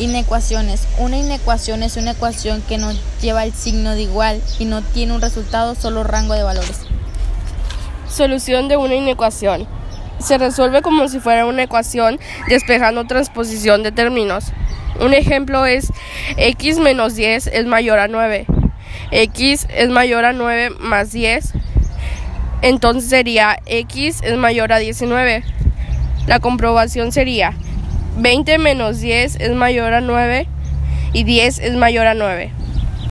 Inecuaciones. Una inecuación es una ecuación que no lleva el signo de igual y no tiene un resultado, solo rango de valores. Solución de una inecuación. Se resuelve como si fuera una ecuación despejando transposición de términos. Un ejemplo es x menos 10 es mayor a 9. x es mayor a 9 más 10. Entonces sería x es mayor a 19. La comprobación sería 20 menos 10 es mayor a 9 y 10 es mayor a 9.